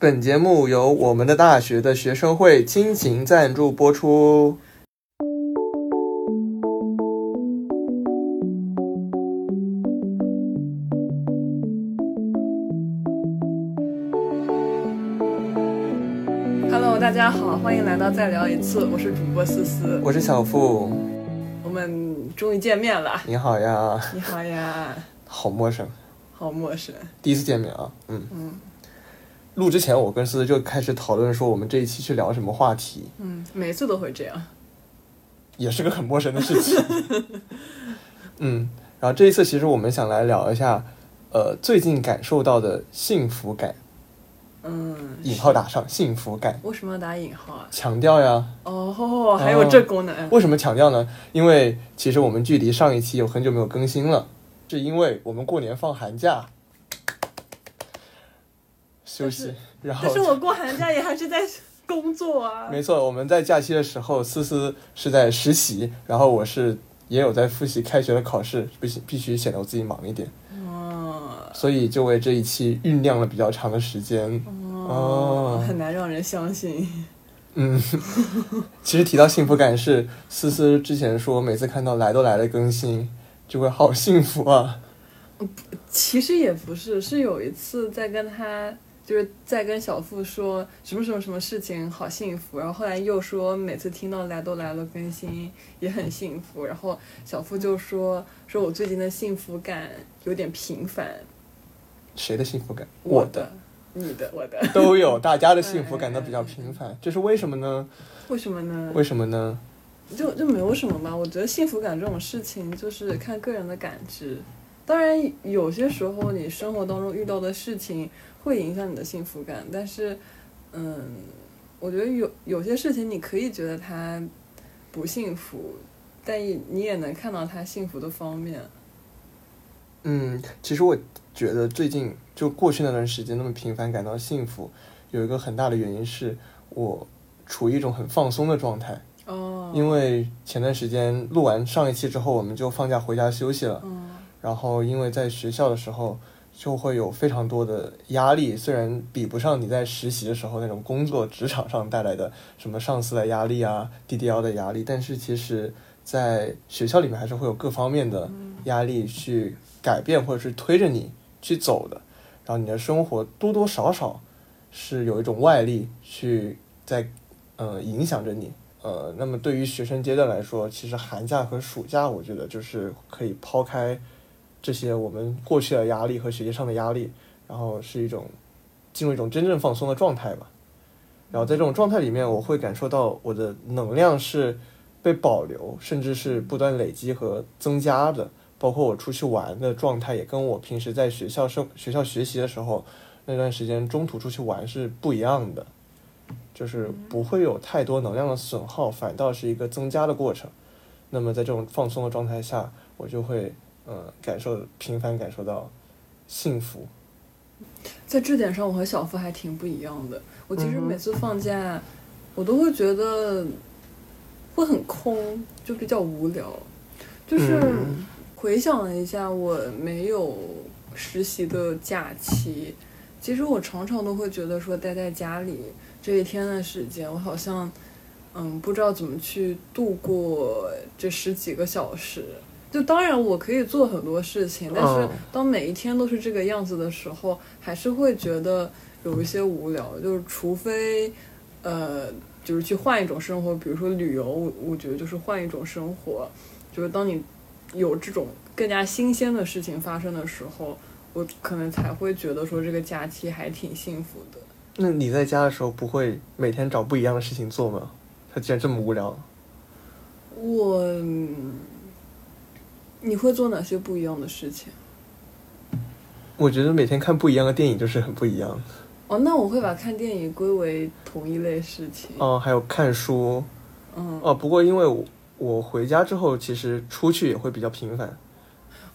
本节目由我们的大学的学生会亲情赞助播出。Hello，大家好，欢迎来到再聊一次，我是主播思思，我是小付，我们终于见面了。你好呀，你好呀，好陌生，好陌生。第一次见面啊，嗯。嗯录之前，我跟思思就开始讨论说我们这一期去聊什么话题，嗯，每次都会这样。也是个很陌生的事情。嗯，然后这一次其实我们想来聊一下，呃，最近感受到的幸福感，嗯，引号打上幸福感，为什么要打引号啊？强调呀。哦，还有这功能。为什么强调呢？因为其实我们距离上一期有很久没有更新了，是因为我们过年放寒假休息，然后但是我过寒假也还是在工作啊。没错，我们在假期的时候，思思是在实习，然后我是也有在复习开学的考试，必须必须显得我自己忙一点，哦所以就为这一期酝酿了比较长的时间。哦很难让人相信。嗯，其实提到幸福感是思思之前说，每次看到来都来了更新，就会好幸福啊。其实也不是，是有一次在跟他，就是在跟小付说什么什么什么事情好幸福，然后后来又说每次听到来都来了更新也很幸福，然后小付就说说我最近的幸福感有点频繁，谁的幸福感？我的，你的，我的，都有，大家的 幸福感都比较频繁，这是为什么呢？为什么呢？为什么呢？就就没有什么吧。我觉得幸福感这种事情就是看个人的感知。当然，有些时候你生活当中遇到的事情会影响你的幸福感，但是，嗯，我觉得有有些事情你可以觉得他不幸福，但你也能看到他幸福的方面。嗯，其实我觉得最近就过去那段时间那么频繁感到幸福，有一个很大的原因是我处于一种很放松的状态。哦，因为前段时间录完上一期之后，我们就放假回家休息了。嗯然后因为在学校的时候就会有非常多的压力，虽然比不上你在实习的时候那种工作职场上带来的什么上司的压力啊、DDL 的压力，但是其实在学校里面还是会有各方面的压力去改变或者是推着你去走的。然后你的生活多多少少是有一种外力去在呃影响着你。呃，那么对于学生阶段来说，其实寒假和暑假，我觉得就是可以抛开这些我们过去的压力和学习上的压力，然后是一种进入一种真正放松的状态吧。然后在这种状态里面，我会感受到我的能量是被保留，甚至是不断累积和增加的。包括我出去玩的状态，也跟我平时在学校生学校学习的时候那段时间中途出去玩是不一样的。就是不会有太多能量的损耗，反倒是一个增加的过程。那么在这种放松的状态下，我就会呃感受频繁感受到幸福。在这点上，我和小付还挺不一样的。我其实每次放假，我都会觉得会很空，就比较无聊。就是嗯回想了一下，我没有实习的假期，其实我常常都会觉得说，待在家里这一天的时间，我好像嗯不知道怎么去度过这十几个小时。就当然我可以做很多事情，但是嗯当每一天都是这个样子的时候，还是会觉得有一些无聊。就是除非呃，就是去换一种生活，比如说旅游，我我觉得就是换一种生活。就是当你有这种更加新鲜的事情发生的时候，我可能才会觉得说这个假期还挺幸福的。那你在家的时候不会每天找不一样的事情做吗？他既然这么无聊，我，嗯你会做哪些不一样的事情？我觉得每天看不一样的电影就是很不一样的。哦，那我会把看电影归为同一类事情。哦、还有看书。嗯，哦，不过因为我我回家之后，其实出去也会比较频繁。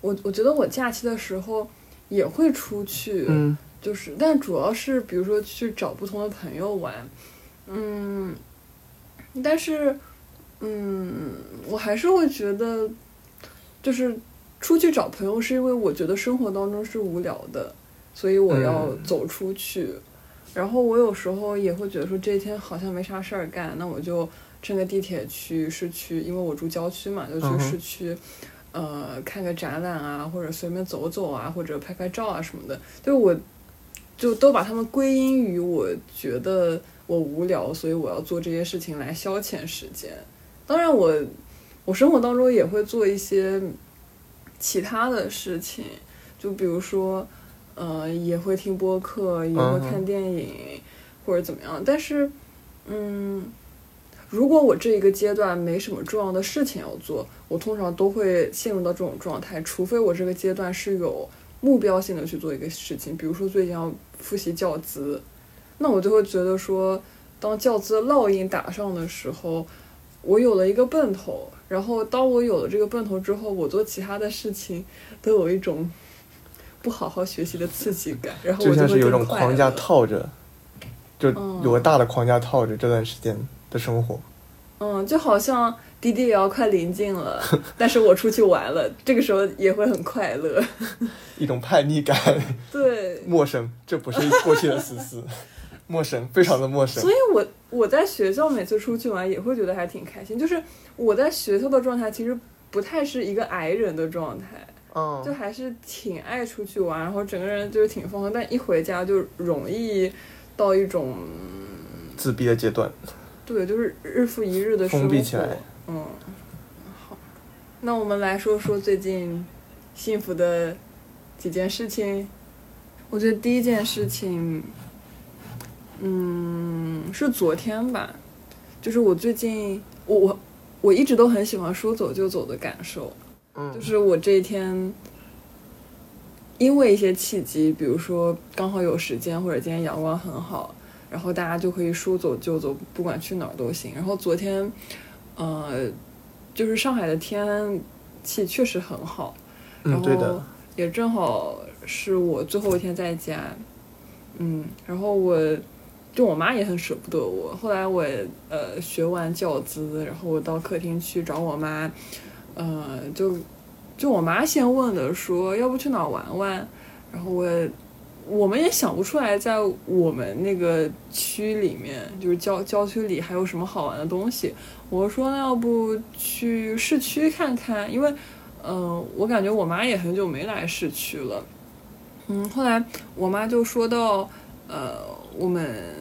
我我觉得我假期的时候也会出去，嗯就是，但主要是比如说去找不同的朋友玩，嗯，但是，嗯，我还是会觉得，就是出去找朋友，是因为我觉得生活当中是无聊的，所以我要嗯走出去。然后我有时候也会觉得说这一天好像没啥事儿干，那我就乘个地铁去市区，因为我住郊区嘛，就去市区，呃，看个展览啊，或者随便走走啊，或者拍拍照啊什么的。就是我，就都把它们归因于我觉得我无聊，所以我要做这些事情来消遣时间。当然我，我生活当中也会做一些其他的事情，就比如说，呃，也会听播客，也会看电影，或者怎么样。但是，嗯，如果我这一个阶段没什么重要的事情要做，我通常都会陷入到这种状态，除非我这个阶段是有目标性的去做一个事情，比如说最近要复习教资，那我就会觉得说，当教资烙印打上的时候，我有了一个奔头，然后当我有了这个奔头之后，我做其他的事情都有一种不好好学习的刺激感，然后我就像是有一种框架套着，就嗯有个大的框架套着这段时间的生活。嗯，就好像滴滴也要快临近了，但是我出去玩了，这个时候也会很快乐。一种叛逆感，对，陌生，这不是过去的思思，陌生，非常的陌生所。以我我在学校每次出去玩也会觉得还挺开心。就是我在学校的状态其实不太是一个矮人的状态，就嗯，还是挺爱出去玩，然后整个人就是挺放松。但一回家就容易到一种自闭的阶段，对，就是日复一日的生活。封闭起来嗯，好，那我们来说说最近幸福的几件事情。我觉得第一件事情，嗯，是昨天吧，就是我最近，我我我一直都很喜欢说走就走的感受，就嗯是我这一天。因为一些契机，比如说刚好有时间，或者今天阳光很好，然后大家就可以说走就走，不管去哪儿都行。然后昨天，呃，就是上海的天气确实很好，然嗯，对后的，也正好是我最后一天在家，嗯，然后我就我妈也很舍不得我。后来我呃学完教资，然后我到客厅去找我妈，呃，就就我妈先问的说要不去哪玩玩，然后我我们也想不出来在我们那个区里面，就是郊郊区里还有什么好玩的东西。我说那要不去市区看看，因为嗯、呃我感觉我妈也很久没来市区了。嗯，后来我妈就说到，呃，我们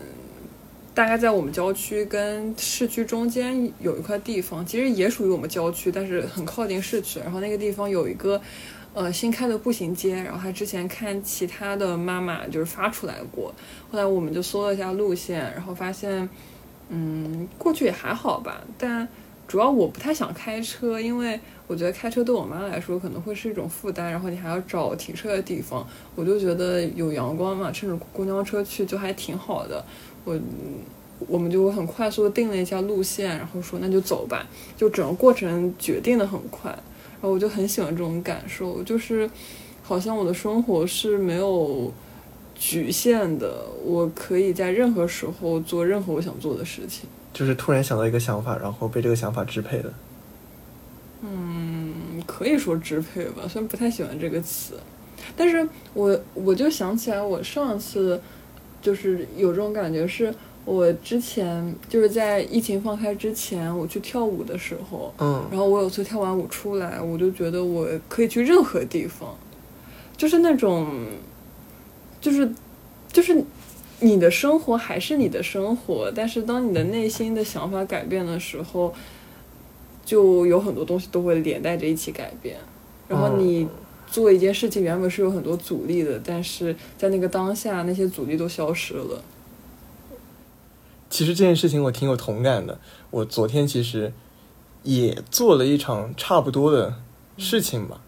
大概在我们郊区跟市区中间有一块地方，其实也属于我们郊区，但是很靠近市区。然后那个地方有一个呃新开的步行街，然后她之前看其他的妈妈就是发出来过，后来我们就搜了一下路线，然后发现，嗯，过去也还好吧，但主要我不太想开车，因为我觉得开车对我妈来说可能会是一种负担，然后你还要找停车的地方，我就觉得有阳光嘛，乘着公交车去就还挺好的。我我们就很快速的定了一下路线，然后说那就走吧，就整个过程决定的很快，然后我就很喜欢这种感受，就是好像我的生活是没有局限的，我可以在任何时候做任何我想做的事情。就是突然想到一个想法，然后被这个想法支配的。嗯，可以说支配吧，虽然不太喜欢这个词，但是我我就想起来，我上次就是有这种感觉，是我之前就是在疫情放开之前，我去跳舞的时候，嗯。然后我有次跳完舞出来，我就觉得我可以去任何地方，就是那种，就是就是你的生活还是你的生活，但是当你的内心的想法改变的时候，就有很多东西都会连带着一起改变，然后你。做一件事情原本是有很多阻力的，但是在那个当下，那些阻力都消失了。其实这件事情我挺有同感的。我昨天其实也做了一场差不多的事情吧。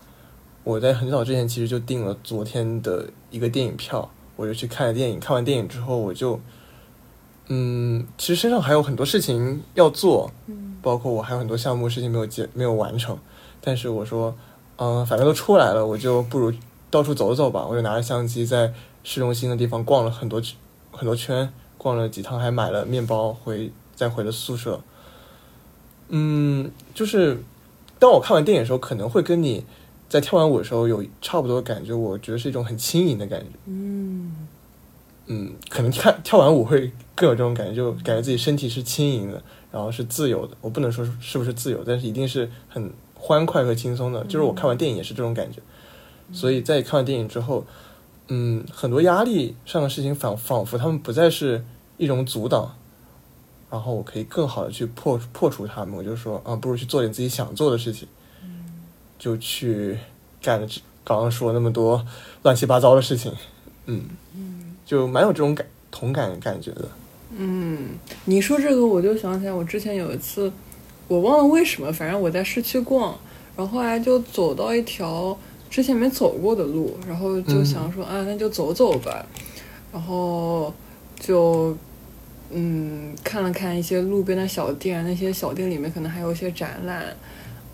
我在很早之前其实就订了昨天的一个电影票，我就去看了电影。看完电影之后，我就，嗯，其实身上还有很多事情要做，嗯包括我还有很多项目事情没有结没有完成。但是我说，嗯、反正都出来了，我就不如到处走走吧。我就拿着相机在市中心的地方逛了很多很多圈，逛了几趟，还买了面包回再回了宿舍。嗯，就是当我看完电影的时候，可能会跟你在跳完舞的时候有差不多的感觉。我觉得是一种很轻盈的感觉。嗯，嗯，可能看跳完舞会更有这种感觉，就感觉自己身体是轻盈的，然后是自由的。我不能说是不是自由，但是一定是很欢快和轻松的。就是我看完电影也是这种感觉。所以在看完电影之后，嗯，很多压力上的事情仿仿佛他们不再是一种阻挡，然后我可以更好的去破破除他们。我就说啊，不如去做点自己想做的事情，就去干了刚刚说那么多乱七八糟的事情，嗯。就蛮有这种感同感感觉的。嗯，你说这个我就想起来，我之前有一次，我忘了为什么，反正我在市区逛，然后后来就走到一条之前没走过的路，然后就想说啊，那就走走吧，然后就嗯看了看一些路边的小店，那些小店里面可能还有一些展览，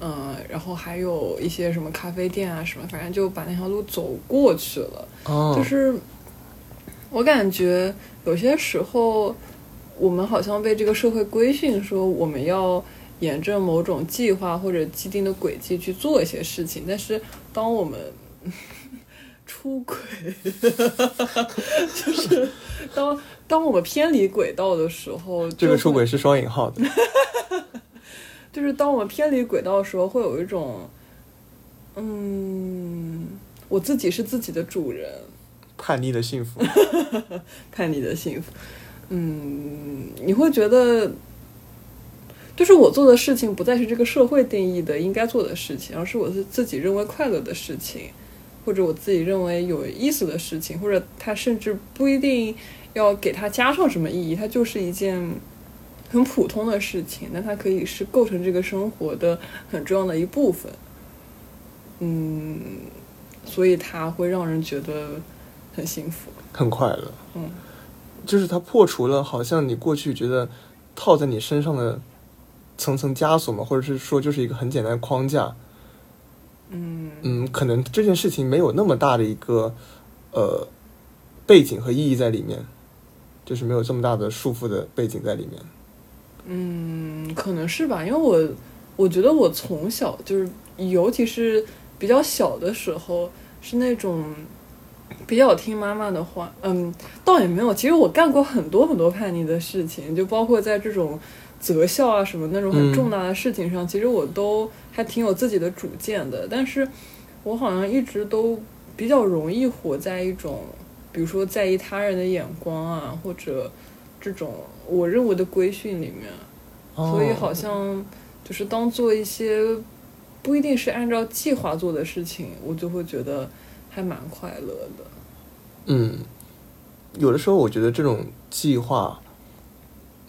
嗯，然后还有一些什么咖啡店啊什么，反正就把那条路走过去了，就是。我感觉有些时候，我们好像被这个社会规训，说我们要沿着某种计划或者既定的轨迹去做一些事情。但是，当我们 出轨，就是当当我们偏离轨道的时候，这个出轨是双引号的。就是当我们偏离轨道的时候，会有一种，嗯，我自己是自己的主人。叛逆的幸福，叛逆的幸福，嗯，你会觉得，就是我做的事情不再是这个社会定义的应该做的事情，而是我是自己认为快乐的事情，或者我自己认为有意思的事情，或者它甚至不一定要给它加上什么意义，它就是一件很普通的事情，但它可以是构成这个生活的很重要的一部分，嗯，所以它会让人觉得。很幸福，很快乐。嗯，就是它破除了好像你过去觉得套在你身上的层层枷锁嘛，或者是说就是一个很简单的框架。嗯嗯，可能这件事情没有那么大的一个呃背景和意义在里面，就是没有这么大的束缚的背景在里面。嗯，可能是吧，因为我我觉得我从小就是，尤其是比较小的时候，是那种。比较听妈妈的话，嗯，倒也没有。其实我干过很多很多叛逆的事情，就包括在这种择校啊什么那种很重大的事情上，其实我都还挺有自己的主见的。但是，我好像一直都比较容易活在一种，比如说在意他人的眼光啊，或者这种我认为的规训里面。所以，好像就是当做一些不一定是按照计划做的事情，我就会觉得。还蛮快乐的，嗯，有的时候我觉得这种计划，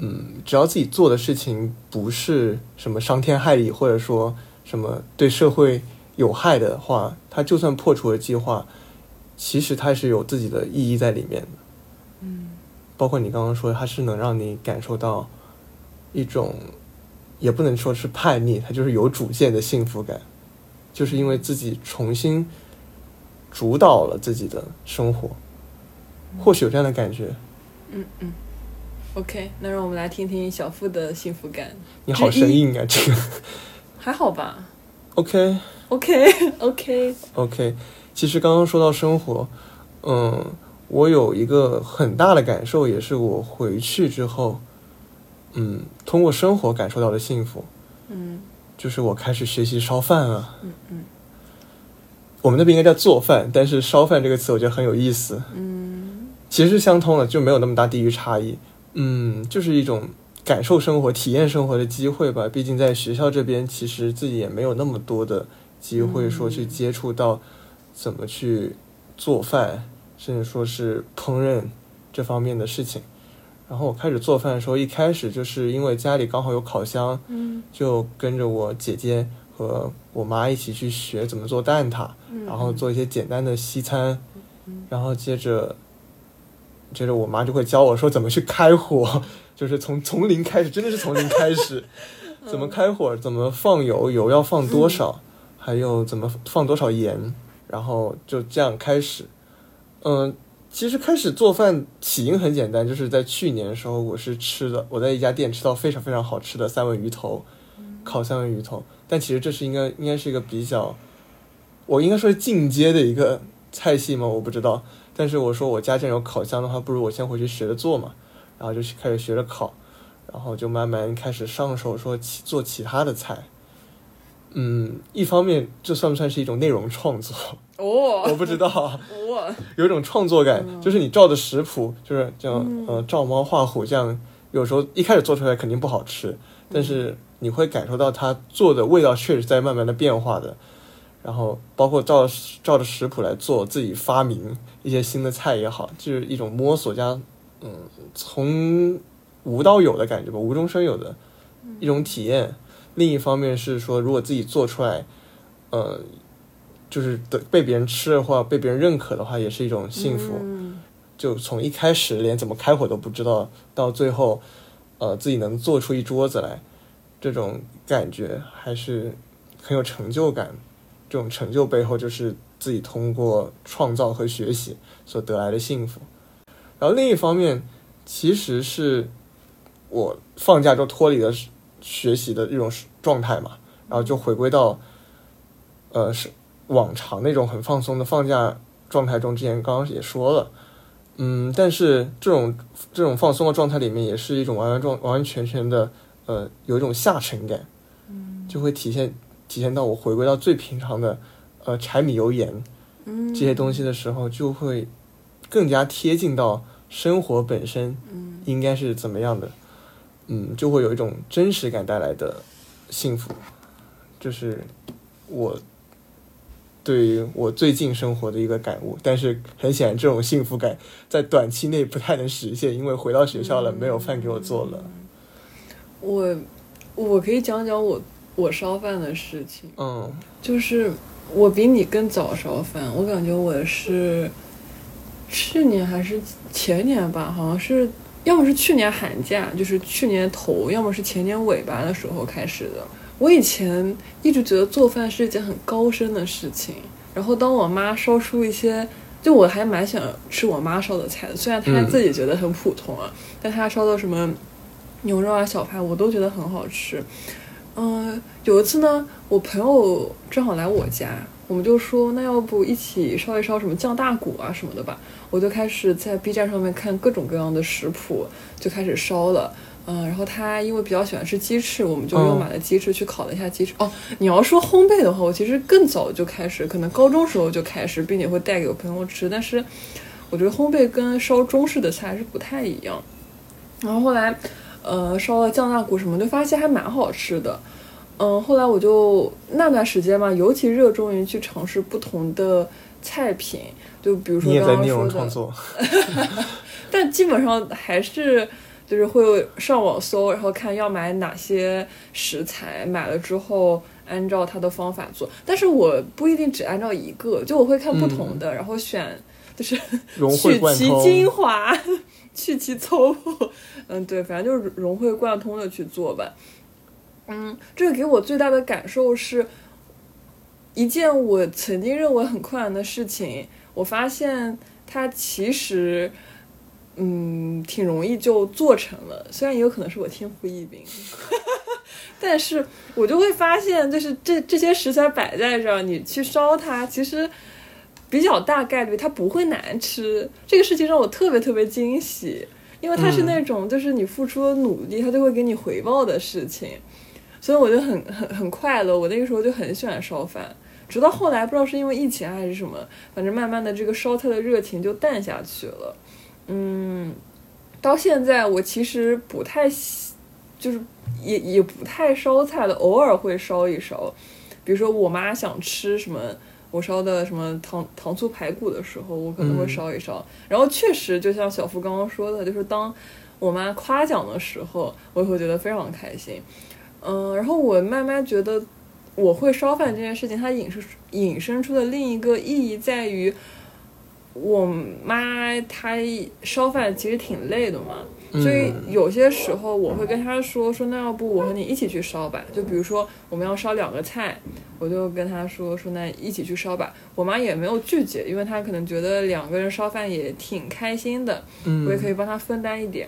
嗯，只要自己做的事情不是什么伤天害理，或者说什么对社会有害的话，他就算破除了计划，其实它是有自己的意义在里面的，嗯，包括你刚刚说，他是能让你感受到一种，也不能说是叛逆，他就是有主见的幸福感，就是因为自己重新。主导了自己的生活，或许有这样的感觉。嗯嗯，OK，那让我们来听听小付的幸福感。你好生硬啊，这个还好吧？OK，OK，OK，OK。其实刚刚说到生活，嗯，我有一个很大的感受，也是我回去之后，嗯，通过生活感受到的幸福。嗯，就是我开始学习烧饭了。嗯嗯。我们那边应该叫做饭，但是烧饭这个词我觉得很有意思。嗯，其实是相通的，就没有那么大地域差异。嗯，就是一种感受生活、体验生活的机会吧。毕竟在学校这边，其实自己也没有那么多的机会说去接触到怎么去做饭，甚至说是烹饪这方面的事情。然后我开始做饭的时候，一开始就是因为家里刚好有烤箱，嗯，就跟着我姐姐。和我妈一起去学怎么做蛋挞，然后做一些简单的西餐，然后接着，接着我妈就会教我说怎么去开火，就是从从零开始，真的是从零开始，怎么开火，怎么放油，油要放多少，还有怎么放多少盐，然后就这样开始。嗯，其实开始做饭起因很简单，就是在去年的时候，我是吃的，我在一家店吃到非常非常好吃的三文鱼头，烤三文鱼头。但其实这是应该应该是一个比较，我应该说是进阶的一个菜系吗？我不知道。但是我说我家既然有烤箱的话，不如我先回去学着做嘛，然后就开始学着烤，然后就慢慢开始上手说其做其他的菜。嗯，一方面这算不算是一种内容创作？哦，我不知道。有一种创作感，就是你照着食谱，就是这样，嗯。呃，照猫画虎这样，有时候一开始做出来肯定不好吃，但是你会感受到它做的味道确实在慢慢的变化的，然后包括照照着食谱来做，自己发明一些新的菜也好，就是一种摸索加，嗯，从无到有的感觉吧，无中生有的一种体验。另一方面是说，如果自己做出来，呃，就是得被别人吃的话被别人认可的话，也是一种幸福。嗯就从一开始连怎么开火都不知道，到最后，呃，自己能做出一桌子来，这种感觉还是很有成就感。这种成就背后，就是自己通过创造和学习所得来的幸福。然后另一方面，其实是我放假就脱离了学习的这种状态嘛，然后就回归到，呃，是往常那种很放松的放假状态中。之前刚刚也说了，嗯，但是这种这种放松的状态里面，也是一种完完状完完全全的，呃，有一种下沉感，就会体现体现到我回归到最平常的，呃，柴米油盐嗯。这些东西的时候，就会更加贴近到生活本身嗯。应该是怎么样的，嗯，就会有一种真实感带来的幸福，就是我对于我最近生活的一个感悟。但是很显然，这种幸福感在短期内不太能实现，因为回到学校了，没有饭给我做了。我我可以讲讲我我烧饭的事情，嗯就是我比你更早烧饭，我感觉我是去年还是前年吧，好像是要么是去年寒假，就是去年头，要么是前年尾巴的时候开始的。我以前一直觉得做饭是一件很高深的事情，然后当我妈烧出一些，就我还蛮想吃我妈烧的菜的，虽然她嗯自己觉得很普通啊，但她烧的什么牛肉啊、小排，我都觉得很好吃。嗯、有一次呢，我朋友正好来我家，我们就说那要不一起烧一烧什么酱大骨啊什么的吧。我就开始在 B 站上面看各种各样的食谱，就开始烧了。嗯，然后他因为比较喜欢吃鸡翅，我们就又嗯买了鸡翅去烤了一下鸡翅。哦，你要说烘焙的话，我其实更早就开始，可能高中时候就开始，并且会带给我朋友吃。但是我觉得烘焙跟烧中式的菜是不太一样。然后后来，呃，烧了酱大骨什么，就发现还蛮好吃的。嗯，后来我就那段时间嘛，尤其热衷于去尝试不同的菜品，就比如说刚刚说的，容创作，但基本上还是就是会上网搜，然后看要买哪些食材，买了之后按照它的方法做。但是我不一定只按照一个，就我会看不同的，然后选就是融会取其。精华，去其粗暴。嗯，对，反正就是融会贯通的去做吧。嗯，这个给我最大的感受是，一件我曾经认为很困难的事情，我发现它其实，嗯，挺容易就做成了。虽然也有可能是我天赋异禀，但是我就会发现，就是这这些食材摆在这儿，你去烧它，其实比较大概率它不会难吃。这个事情让我特别特别惊喜，因为它是嗯那种就是你付出了努力，它就会给你回报的事情。所以我就很很很快乐。我那个时候就很喜欢烧饭，直到后来不知道是因为疫情还是什么，反正慢慢的这个烧菜的热情就淡下去了。嗯，到现在我其实不太喜，就是也也不太烧菜了，偶尔会烧一烧。比如说我妈想吃什么。我烧的什么糖糖醋排骨的时候，我可能会嗯烧一烧。然后确实，就像小付刚刚说的，就是当我妈夸奖的时候，我也会觉得非常开心。嗯，然后我慢慢觉得，我会烧饭这件事情，它引申引申出的另一个意义在于，我妈她烧饭其实挺累的嘛，所以嗯有些时候我会跟她说说，那要不我和你一起去烧吧？就比如说我们要烧两个菜，我就跟她说说那一起去烧吧。我妈也没有拒绝，因为她可能觉得两个人烧饭也挺开心的，嗯，我也可以帮她分担一点，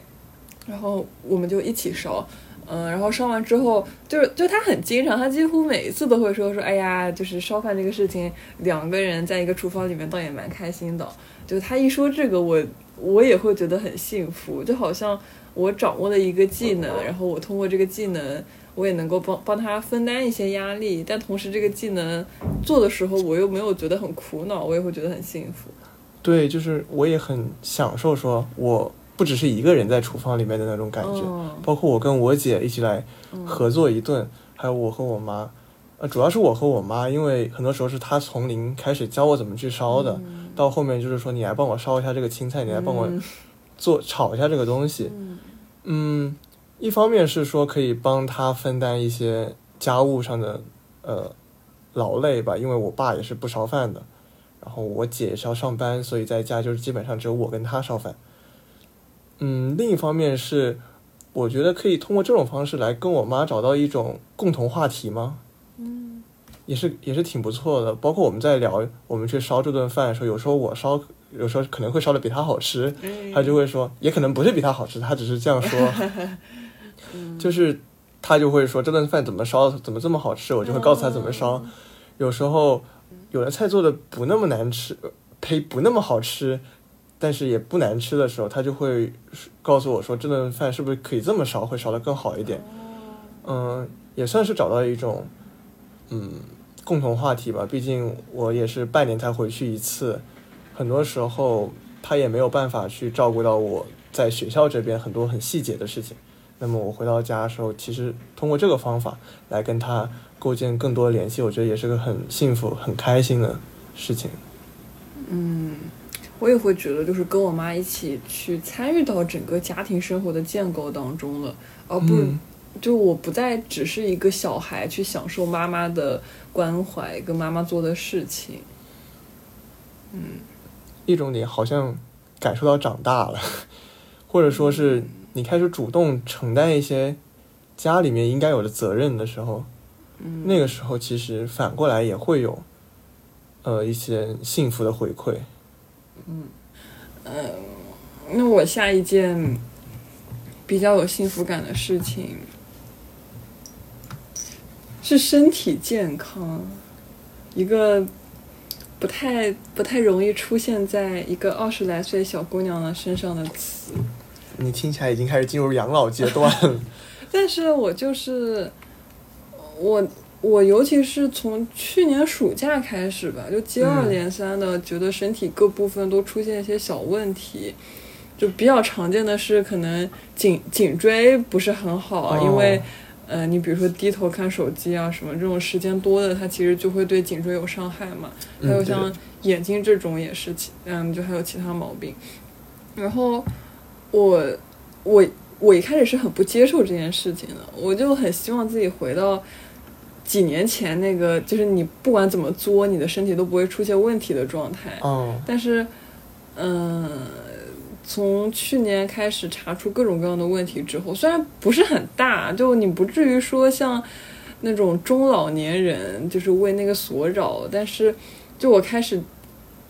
然后我们就一起烧。嗯，然后烧完之后，就是就他很经常，他几乎每一次都会说说，哎呀，就是烧饭这个事情，两个人在一个厨房里面倒也蛮开心的。就他一说这个，我我也会觉得很幸福，就好像我掌握了一个技能，然后我通过这个技能，我也能够帮帮他分担一些压力，但同时这个技能做的时候，我又没有觉得很苦恼，我也会觉得很幸福。对，就是我也很享受，说我不只是一个人在厨房里面的那种感觉，包括我跟我姐一起来合作一顿，还有我和我妈，呃，主要是我和我妈，因为很多时候是她从零开始教我怎么去烧的，到后面就是说你来帮我烧一下这个青菜，你来帮我做炒一下这个东西，嗯，一方面是说可以帮他分担一些家务上的呃劳累吧，因为我爸也是不烧饭的。然后我姐是要上班，所以在家就是基本上只有我跟他烧饭。嗯，另一方面是，我觉得可以通过这种方式来跟我妈找到一种共同话题吗？嗯，也是也是挺不错的。包括我们在聊我们去烧这顿饭的时候，有时候我烧，有时候可能会烧的比他好吃，他就会说，也可能不是比他好吃，他只是这样说。就是他就会说这顿饭怎么烧，怎么这么好吃，我就会告诉他怎么烧。有时候。有的菜做的不那么难吃，呸，不那么好吃，但是也不难吃的时候，他就会告诉我说这顿饭是不是可以这么烧，会烧的更好一点。嗯，也算是找到一种嗯共同话题吧。毕竟我也是半年才回去一次，很多时候他也没有办法去照顾到我在学校这边很多很细节的事情。那么我回到家的时候，其实通过这个方法来跟他。构建更多的联系，我觉得也是个很幸福、很开心的事情。嗯，我也会觉得，就是跟我妈一起去参与到整个家庭生活的建构当中了，而不就我不再只是一个小孩去享受妈妈的关怀跟妈妈做的事情。嗯，一种你好像感受到长大了，或者说是你开始主动承担一些家里面应该有的责任的时候。那个时候，其实反过来也会有，呃，一些幸福的回馈。嗯，呃，那我下一件比较有幸福感的事情是身体健康，一个不太不太容易出现在一个二十来岁小姑娘的身上的词。你听起来已经开始进入养老阶段了。但是我就是。我我尤其是从去年暑假开始吧，就接二连三的觉得身体各部分都出现一些小问题，就比较常见的是可能颈颈椎不是很好，因为呃你比如说低头看手机啊什么这种时间多的，它其实就会对颈椎有伤害嘛。还有像眼睛这种也是其嗯就还有其他毛病。然后我我我一开始是很不接受这件事情的，我就很希望自己回到。几年前那个就是你不管怎么作，你的身体都不会出现问题的状态。哦。但是，嗯，从去年开始查出各种各样的问题之后，虽然不是很大，就你不至于说像那种中老年人就是为那个所扰，但是就我开始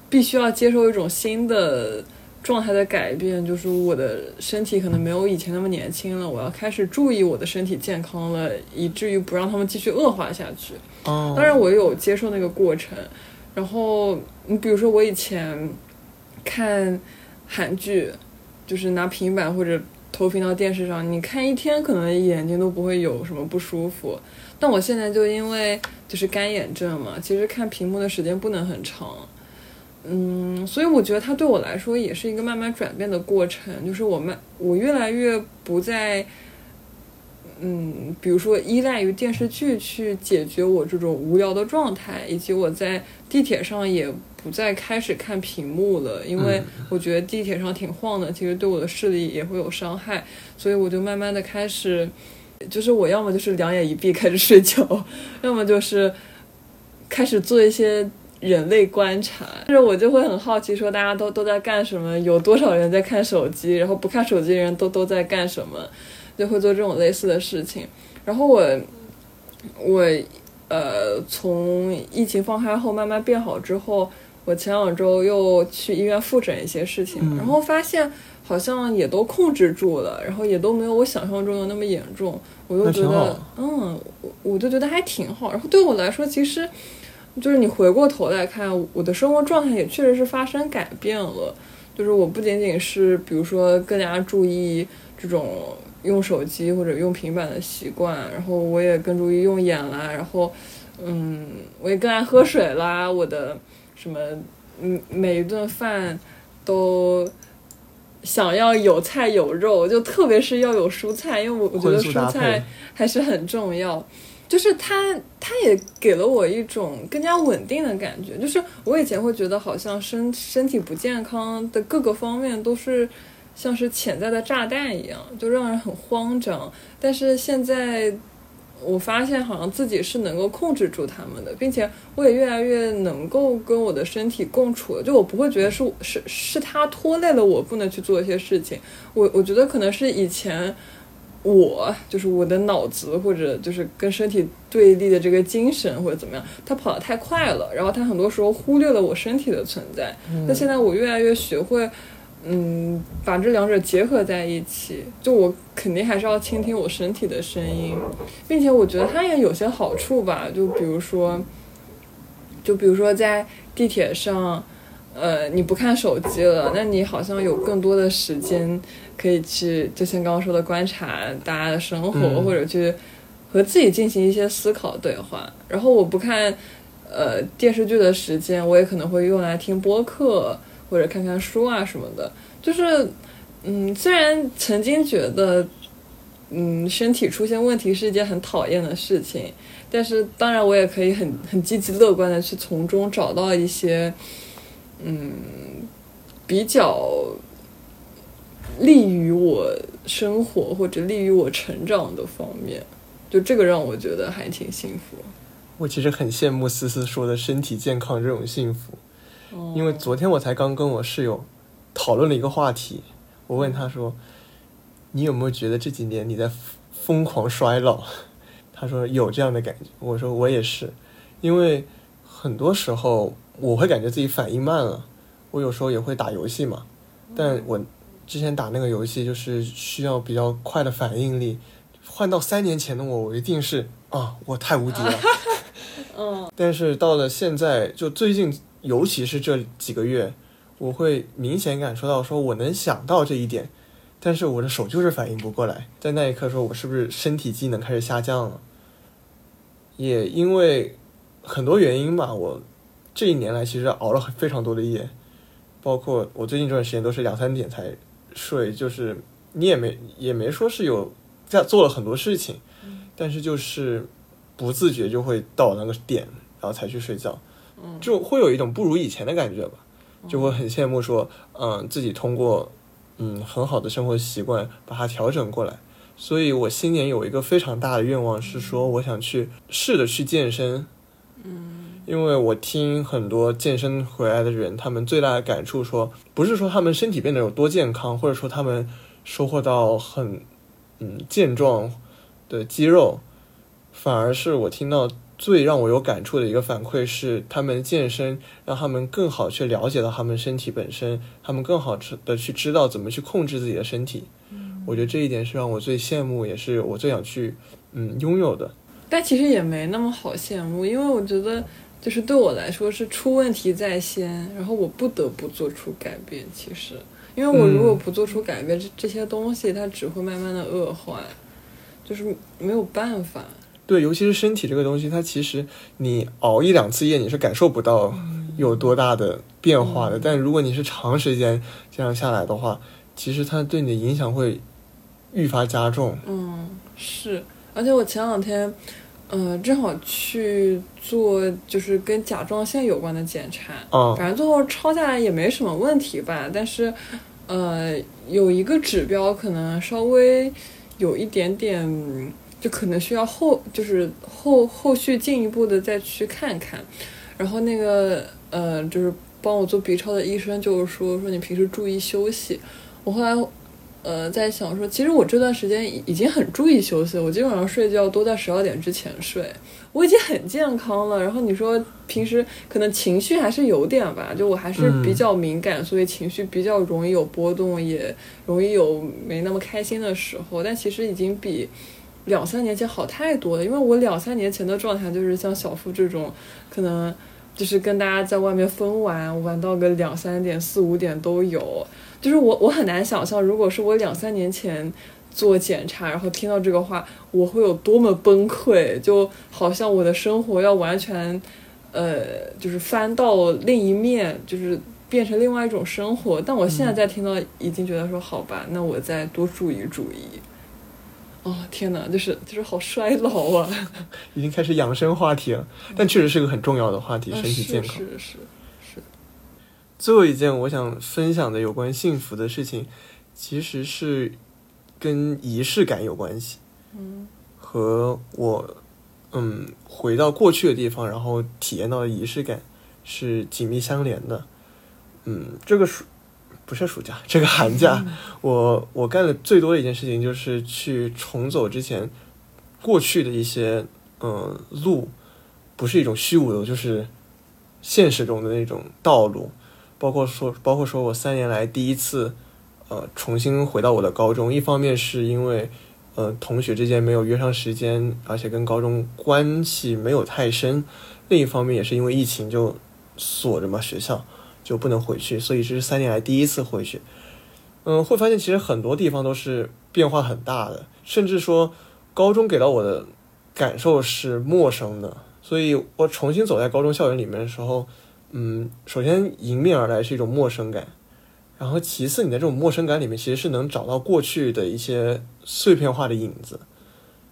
必须要接受一种新的。状态的改变，就是我的身体可能没有以前那么年轻了。我要开始注意我的身体健康了，以至于不让他们继续恶化下去。哦，当然我有接受那个过程。然后你比如说，我以前看韩剧，就是拿平板或者投屏到电视上，你看一天可能眼睛都不会有什么不舒服。但我现在就因为就是干眼症嘛，其实看屏幕的时间不能很长。嗯，所以我觉得它对我来说也是一个慢慢转变的过程，就是我慢，我越来越不再，嗯，比如说依赖于电视剧去解决我这种无聊的状态，以及我在地铁上也不再开始看屏幕了，因为我觉得地铁上挺晃的，其实对我的视力也会有伤害，所以我就慢慢的开始，就是我要么就是两眼一闭开始睡觉，要么就是开始做一些。人类观察，就是我就会很好奇，说大家都都在干什么？有多少人在看手机？然后不看手机的人都都在干什么？就会做这种类似的事情。然后我，我，呃，从疫情放开后慢慢变好之后，我前两周又去医院复诊一些事情，然后发现好像也都控制住了，然后也都没有我想象中的那么严重，我就觉得，嗯，我我就觉得还挺好。然后对我来说，其实就是你回过头来看，我的生活状态也确实是发生改变了。就是我不仅仅是比如说更加注意这种用手机或者用平板的习惯，然后我也更注意用眼啦，然后嗯，我也更爱喝水啦，我的什么嗯每一顿饭都。想要有菜有肉，就特别是要有蔬菜，因为我我觉得蔬菜还是很重要。就是他，他也给了我一种更加稳定的感觉。就是我以前会觉得好像身身体不健康的各个方面都是像是潜在的炸弹一样，就让人很慌张。但是现在。我发现好像自己是能够控制住他们的，并且我也越来越能够跟我的身体共处了。就我不会觉得是是是他拖累了我，不能去做一些事情。我我觉得可能是以前我就是我的脑子或者就是跟身体对立的这个精神或者怎么样，他跑得太快了，然后他很多时候忽略了我身体的存在。那现在我越来越学会。嗯，把这两者结合在一起，就我肯定还是要倾听我身体的声音，并且我觉得它也有些好处吧。就比如说，就比如说在地铁上，呃，你不看手机了，那你好像有更多的时间可以去，就像刚刚说的，观察大家的生活，或者去和自己进行一些思考对话。然后我不看呃电视剧的时间，我也可能会用来听播客。或者看看书啊什么的，就是，嗯，虽然曾经觉得，嗯，身体出现问题是一件很讨厌的事情，但是当然我也可以很很积极乐观的去从中找到一些，嗯，比较利于我生活或者利于我成长的方面，就这个让我觉得还挺幸福。我其实很羡慕思思说的身体健康这种幸福。因为昨天我才刚跟我室友讨论了一个话题，我问他说：“你有没有觉得这几年你在疯狂衰老？” 他说有这样的感觉。我说我也是，因为很多时候我会感觉自己反应慢了。我有时候也会打游戏嘛，但我之前打那个游戏就是需要比较快的反应力，换到三年前的我，我一定是啊，我太无敌了。嗯，但是到了现在，就最近。尤其是这几个月，我会明显感受到，说我能想到这一点，但是我的手就是反应不过来。在那一刻，说我是不是身体机能开始下降了？也因为很多原因吧，我这一年来其实熬了非常多的夜，包括我最近这段时间都是两三点才睡，就是你也没也没说是有在做了很多事情，但是就是不自觉就会到那个点，然后才去睡觉。就会有一种不如以前的感觉吧，就会很羡慕说，嗯，自己通过嗯很好的生活习惯把它调整过来。所以我新年有一个非常大的愿望是说，我想去试着去健身。嗯，因为我听很多健身回来的人，他们最大的感触说，不是说他们身体变得有多健康，或者说他们收获到很嗯健壮的肌肉，反而是我听到。最让我有感触的一个反馈是，他们健身让他们更好去了解到他们身体本身，他们更好的去知道怎么去控制自己的身体。我觉得这一点是让我最羡慕，也是我最想去嗯拥有的。但其实也没那么好羡慕，因为我觉得就是对我来说是出问题在先，然后我不得不做出改变。其实，因为我如果不做出改变，这这些东西它只会慢慢的恶化，就是没有办法。对，尤其是身体这个东西，它其实你熬一两次夜，你是感受不到有多大的变化的。但如果你是长时间这样下来的话，其实它对你的影响会愈发加重。嗯，是。而且我前两天，嗯，正好去做就是跟甲状腺有关的检查，嗯，反正最后抄下来也没什么问题吧。但是，呃，有一个指标可能稍微有一点点。就可能需要后，就是后后续进一步的再去看看，然后那个呃，就是帮我做 B 超的医生就是说说你平时注意休息。我后来呃在想说，其实我这段时间已已经很注意休息，我基本上睡觉都在十二点之前睡，我已经很健康了。然后你说平时可能情绪还是有点吧，就我还是比较敏感，所以情绪比较容易有波动，也容易有没那么开心的时候。但其实已经比两三年前好太多了，因为我两三年前的状态就是像小付这种，可能。就是跟大家在外面疯玩，玩到个两三点、四五点都有。就是我，我很难想象，如果是我两三年前做检查，然后听到这个话，我会有多么崩溃。就好像我的生活要完全，呃，就是翻到另一面，就是变成另外一种生活。但我现在在听到，已经觉得说好吧，那我再多注意注意。哦天哪，就是就是好衰老啊！已经开始养生话题了，但确实是个很重要的话题，身体健康是是是。最后一件我想分享的有关幸福的事情，其实是跟仪式感有关系。嗯。和我嗯回到过去的地方，然后体验到的仪式感是紧密相连的。嗯，这个暑。不是暑假，这个寒假，我我干的最多的一件事情就是去重走之前过去的一些嗯路，不是一种虚无的，就是现实中的那种道路，包括说，包括说我三年来第一次呃重新回到我的高中，一方面是因为呃同学之间没有约上时间，而且跟高中关系没有太深，另一方面也是因为疫情就锁着嘛学校。就不能回去，所以这是三年来第一次回去。嗯，会发现其实很多地方都是变化很大的，甚至说高中给到我的感受是陌生的。所以我重新走在高中校园里面的时候，嗯，首先迎面而来是一种陌生感，然后其次你在这种陌生感里面其实是能找到过去的一些碎片化的影子，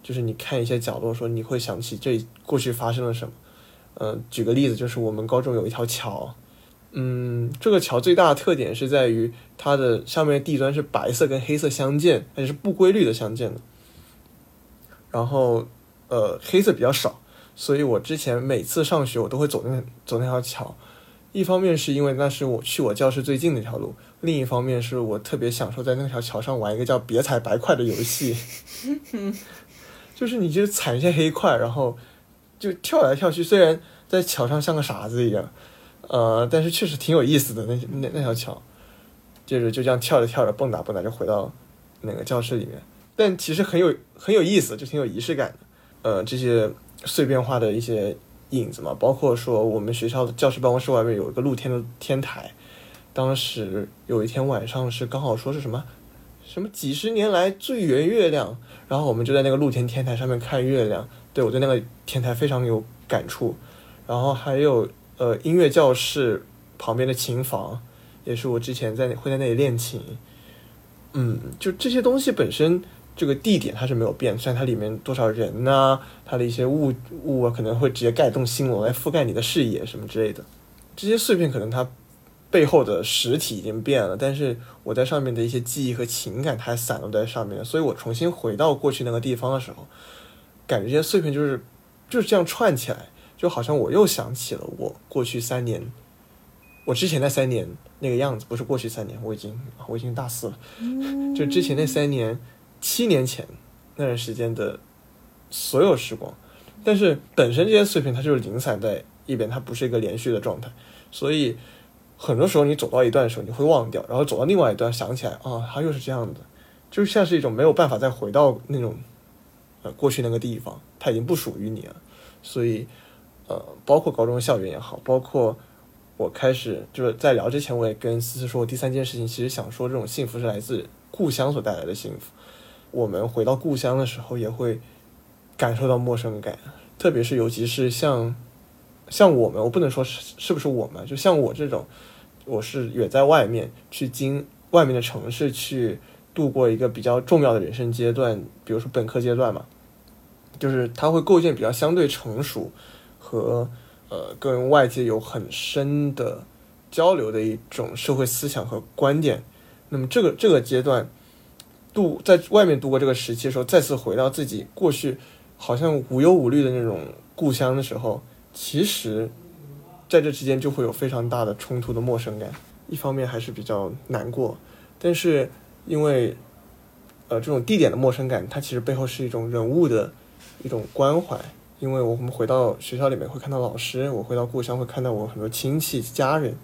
就是你看一些角落，说你会想起这过去发生了什么。嗯，举个例子，就是我们高中有一条桥。嗯，这个桥最大的特点是在于它的上面地砖是白色跟黑色相间，而且是不规律的相间的。然后，呃，黑色比较少，所以我之前每次上学我都会走那走那条桥。一方面是因为那是我去我教室最近的一条路，另一方面是我特别享受在那条桥上玩一个叫别踩白块的游戏，就是你就踩一些黑块，然后就跳来跳去，虽然在桥上像个傻子一样。呃，但是确实挺有意思的那那那条桥，就是就这样跳着跳着蹦跶蹦跶就回到那个教室里面，但其实很有很有意思，就挺有仪式感的。呃，这些碎片化的一些影子嘛，包括说我们学校的教室办公室外面有一个露天的天台，当时有一天晚上是刚好说是什么什么几十年来最圆月亮，然后我们就在那个露天天台上面看月亮，对我对那个天台非常有感触，然后还有。呃，音乐教室旁边的琴房，也是我之前在会在那里练琴。嗯，就这些东西本身，这个地点它是没有变，虽然它里面多少人呐，它的一些物物啊，可能会直接盖栋新楼来覆盖你的视野什么之类的。这些碎片可能它背后的实体已经变了，但是我在上面的一些记忆和情感，它还散落在上面。所以我重新回到过去那个地方的时候，感觉这些碎片就是就是这样串起来。就好像我又想起了我过去三年，我之前那三年那个样子，不是过去三年，我已经我已经大四了，就之前那三年，七年前那段时间的所有时光。但是本身这些碎片它就是零散在一边，它不是一个连续的状态，所以很多时候你走到一段的时候你会忘掉，然后走到另外一段想起来啊，它又是这样的，就像是一种没有办法再回到那种呃过去那个地方，它已经不属于你了，所以。呃，包括高中校园也好，包括我开始就是在聊之前，我也跟思思说，第三件事情其实想说，这种幸福是来自故乡所带来的幸福。我们回到故乡的时候，也会感受到陌生感，特别是尤其是像像我们，我不能说是是不是我们，就像我这种，我是远在外面去经外面的城市去度过一个比较重要的人生阶段，比如说本科阶段嘛，就是它会构建比较相对成熟。和呃跟外界有很深的交流的一种社会思想和观点，那么这个这个阶段度在外面度过这个时期的时候，再次回到自己过去好像无忧无虑的那种故乡的时候，其实在这之间就会有非常大的冲突的陌生感。一方面还是比较难过，但是因为呃这种地点的陌生感，它其实背后是一种人物的一种关怀。因为我们回到学校里面会看到老师，我回到故乡会看到我很多亲戚家人，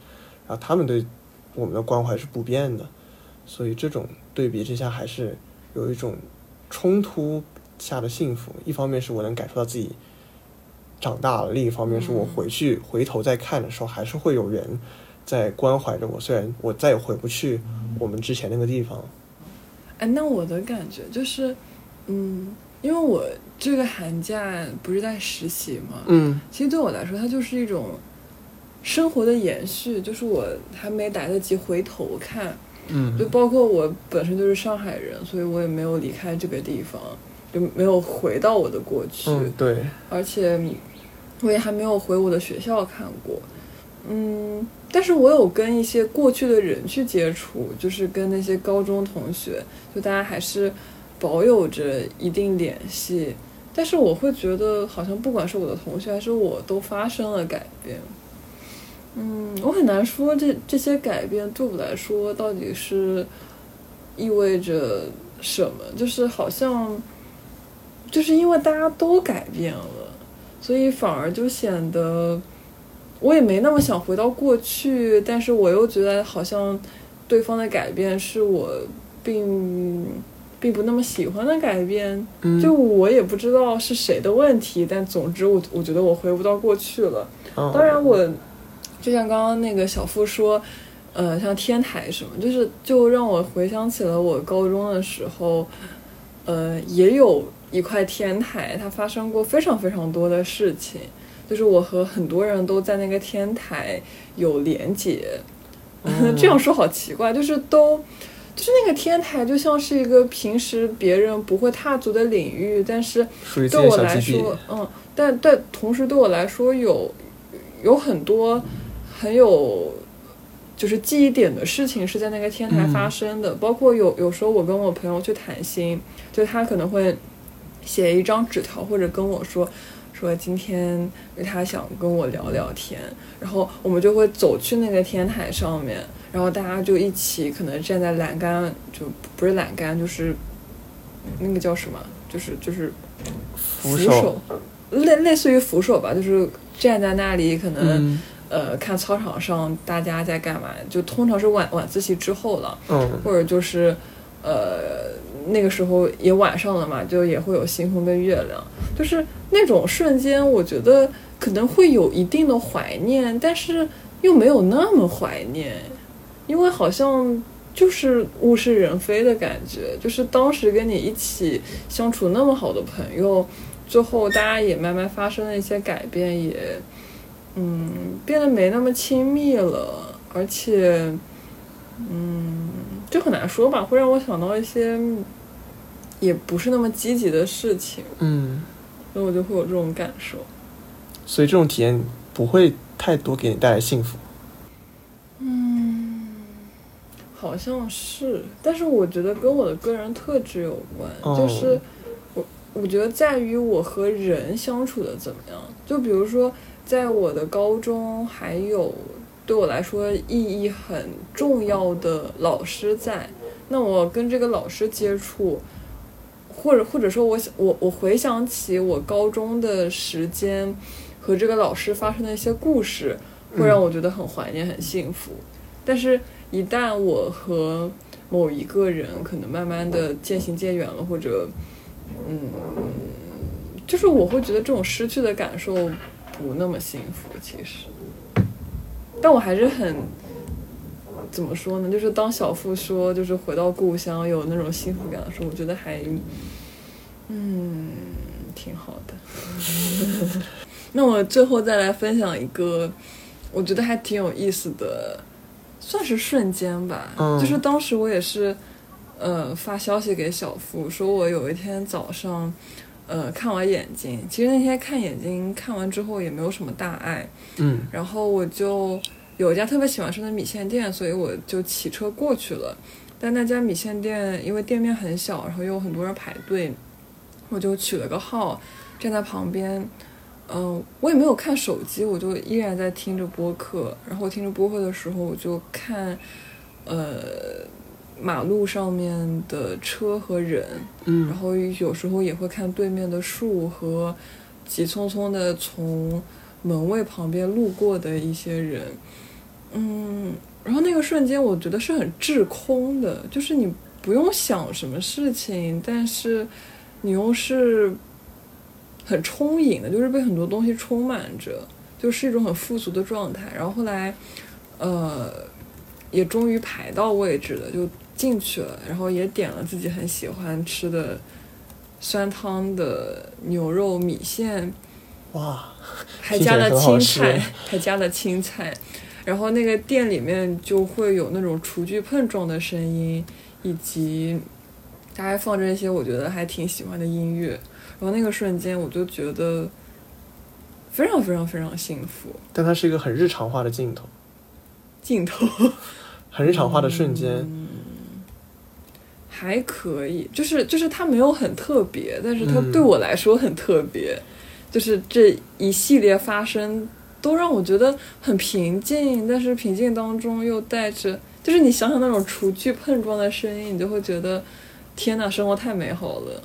然后他们对我们的关怀是不变的，所以这种对比之下还是有一种冲突下的幸福。一方面是我能感受到自己长大了，另一方面是我回去回头再看的时候，还是会有人在关怀着我。虽然我再也回不去我们之前那个地方。哎，那我的感觉就是，嗯，因为我这个寒假不是在实习嘛，嗯其实对我来说，它就是一种生活的延续，就是我还没来得及回头看，嗯。就包括我本身就是上海人，所以我也没有离开这个地方，就没有回到我的过去，嗯，对，而且我也还没有回我的学校看过，嗯，但是我有跟一些过去的人去接触，就是跟那些高中同学，就大家还是保有着一定联系，但是我会觉得好像不管是我的同学还是我都发生了改变。嗯，我很难说这这些改变对我来说到底是意味着什么，就是好像就是因为大家都改变了，所以反而就显得我也没那么想回到过去，但是我又觉得好像对方的改变是我并并不那么喜欢的改变，嗯，就我也不知道是谁的问题，但总之我我觉得我回不到过去了。嗯当然我就像刚刚那个小付说，呃，像天台什么，就是就让我回想起了我高中的时候，呃，也有一块天台，它发生过非常非常多的事情，就是我和很多人都在那个天台有连结。嗯 这样说好奇怪，就是都。就是那个天台，就像是一个平时别人不会踏足的领域，但是对我来说，嗯，但但同时对我来说有有很多很有就是记忆点的事情是在那个天台发生的，包括有有时候我跟我朋友去谈心，就他可能会写一张纸条或者跟我说。说今天他想跟我聊聊天，然后我们就会走去那个天台上面，然后大家就一起可能站在栏杆，就不是栏杆，就是那个叫什么，就是就是扶手，类类似于扶手吧，就是站在那里，可能、嗯呃看操场上大家在干嘛，就通常是晚晚自习之后了，嗯或者就是呃那个时候也晚上了嘛，就也会有星空跟月亮，就是那种瞬间，我觉得可能会有一定的怀念，但是又没有那么怀念，因为好像。就是物是人非的感觉，就是当时跟你一起相处那么好的朋友，最后大家也慢慢发生了一些改变，也嗯变得没那么亲密了，而且嗯就很难说吧，会让我想到一些也不是那么积极的事情，嗯，所以我就会有这种感受。所以这种体验不会太多给你带来幸福。嗯，好像是，但是我觉得跟我的个人特质有关，哦就是我我觉得在于我和人相处的怎么样。就比如说，在我的高中，还有对我来说意义很重要的老师在，那我跟这个老师接触。或者或者说我想我我回想起我高中的时间和这个老师发生的一些故事，会让我觉得很怀念、很幸福。但是，一旦我和某一个人可能慢慢的渐行渐远了，或者，嗯，就是我会觉得这种失去的感受不那么幸福。其实，但我还是很怎么说呢？就是当小付说就是回到故乡有那种幸福感的时候，我觉得还嗯挺好的。那我最后再来分享一个，我觉得还挺有意思的，算是瞬间吧。嗯就是当时我也是，呃，发消息给小付，说我有一天早上，呃，看完眼睛，其实那天看眼睛看完之后也没有什么大碍，嗯然后我就有一家特别喜欢吃的米线店，所以我就骑车过去了。但那家米线店因为店面很小，然后又有很多人排队，我就取了个号，站在旁边。嗯，我也没有看手机，我就依然在听着播客。然后听着播客的时候，我就看，呃，马路上面的车和人，嗯然后有时候也会看对面的树和急匆匆的从门卫旁边路过的一些人，嗯，然后那个瞬间我觉得是很滞空的，就是你不用想什么事情，但是你又是很充盈的，就是被很多东西充满着，就是一种很富足的状态。然后后来，呃，也终于排到位置了，就进去了，然后也点了自己很喜欢吃的酸汤的牛肉米线，哇，还加了青菜，还加了青菜。然后那个店里面就会有那种厨具碰撞的声音，以及它还放着一些我觉得还挺喜欢的音乐。然后那个瞬间，我就觉得非常非常非常幸福。但它是一个很日常化的镜头，镜头很日常化的瞬间。嗯还可以，就是就是它没有很特别，但是它嗯。对我来说很特别，就是这一系列发生都让我觉得很平静，但是平静当中又带着，就是你想想那种厨具碰撞的声音，你就会觉得天呐，生活太美好了。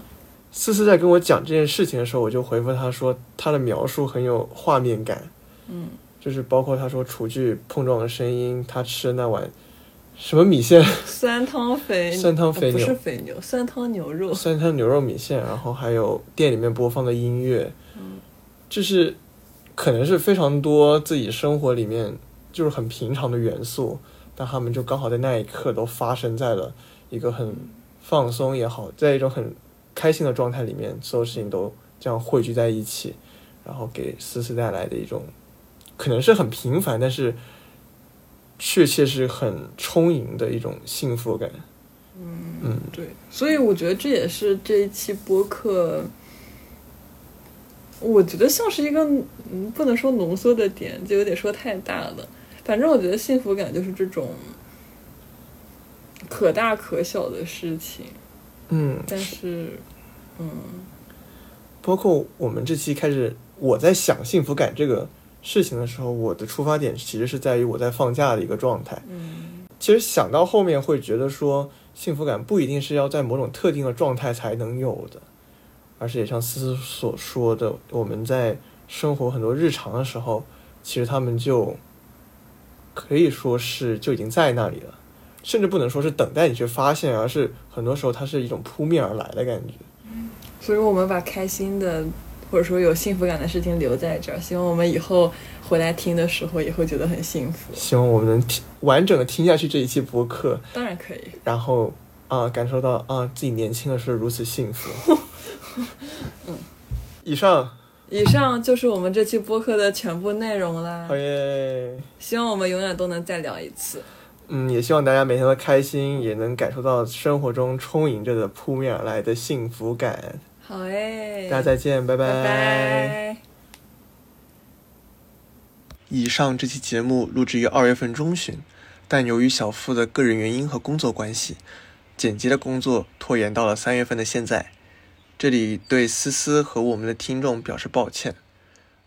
思思在跟我讲这件事情的时候，我就回复他说，他的描述很有画面感，嗯，就是包括他说厨具碰撞的声音，他吃的那碗什么米线，酸汤肥酸汤肥呃不是肥牛，酸汤牛肉。酸汤牛肉米线，然后还有店里面播放的音乐，就是可能是非常多自己生活里面就是很平常的元素，但他们就刚好在那一刻都发生在了一个很放松也好，在一种很开心的状态里面，所有事情都这样汇聚在一起，然后给思思带来的一种可能是很平凡，但是确切是很充盈的一种幸福感。嗯对，所以我觉得这也是这一期播客，我觉得像是一个嗯，不能说浓缩的点，就有点说太大了。反正我觉得幸福感就是这种可大可小的事情，嗯，但是，嗯包括我们这期开始，我在想幸福感这个事情的时候，我的出发点其实是在于我在放假的一个状态。嗯其实想到后面会觉得说，幸福感不一定是要在某种特定的状态才能有的，而是也像思思所说的，我们在生活很多日常的时候，其实他们就可以说是就已经在那里了，甚至不能说是等待你去发现，而是很多时候它是一种扑面而来的感觉。所以我们把开心的或者说有幸福感的事情留在这儿，希望我们以后回来听的时候也会觉得很幸福。希望我们能听完整的听下去这一期播客，当然可以。然后啊、感受到啊、自己年轻的时候如此幸福。嗯，以上，以上就是我们这期播客的全部内容啦好。耶！希望我们永远都能再聊一次。嗯，也希望大家每天都开心，也能感受到生活中充盈着的扑面而来的幸福感。好诶，大家再见，拜拜拜。以上这期节目录制于二月份中旬，但由于小付的个人原因和工作关系，剪辑的工作拖延到了三月份的现在。这里对思思和我们的听众表示抱歉。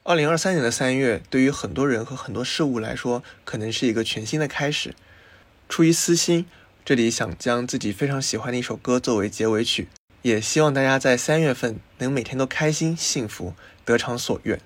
二零二三年的三月，对于很多人和很多事物来说，可能是一个全新的开始。出于私心，这里想将自己非常喜欢的一首歌作为结尾曲，也希望大家在三月份能每天都开心、幸福，得偿所愿。